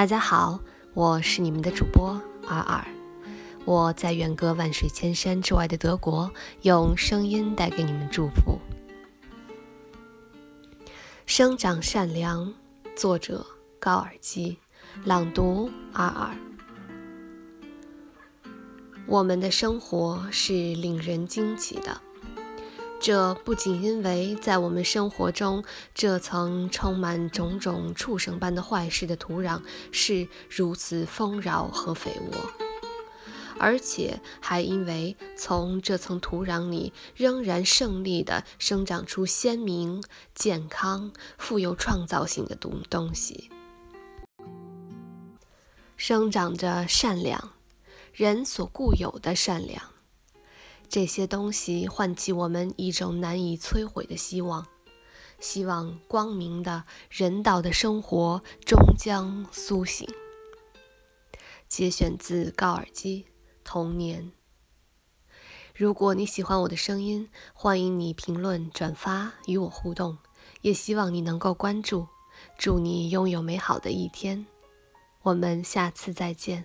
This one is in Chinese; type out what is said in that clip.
大家好，我是你们的主播尔尔，我在远隔万水千山之外的德国，用声音带给你们祝福。生长善良，作者高尔基，朗读尔尔。我们的生活是令人惊奇的。这不仅因为在我们生活中这层充满种种畜生般的坏事的土壤是如此丰饶和肥沃，而且还因为从这层土壤里仍然胜利地生长出鲜明、健康、富有创造性的东东西，生长着善良，人所固有的善良。这些东西唤起我们一种难以摧毁的希望，希望光明的人道的生活终将苏醒。节选自高尔基《童年》。如果你喜欢我的声音，欢迎你评论、转发与我互动，也希望你能够关注。祝你拥有美好的一天，我们下次再见。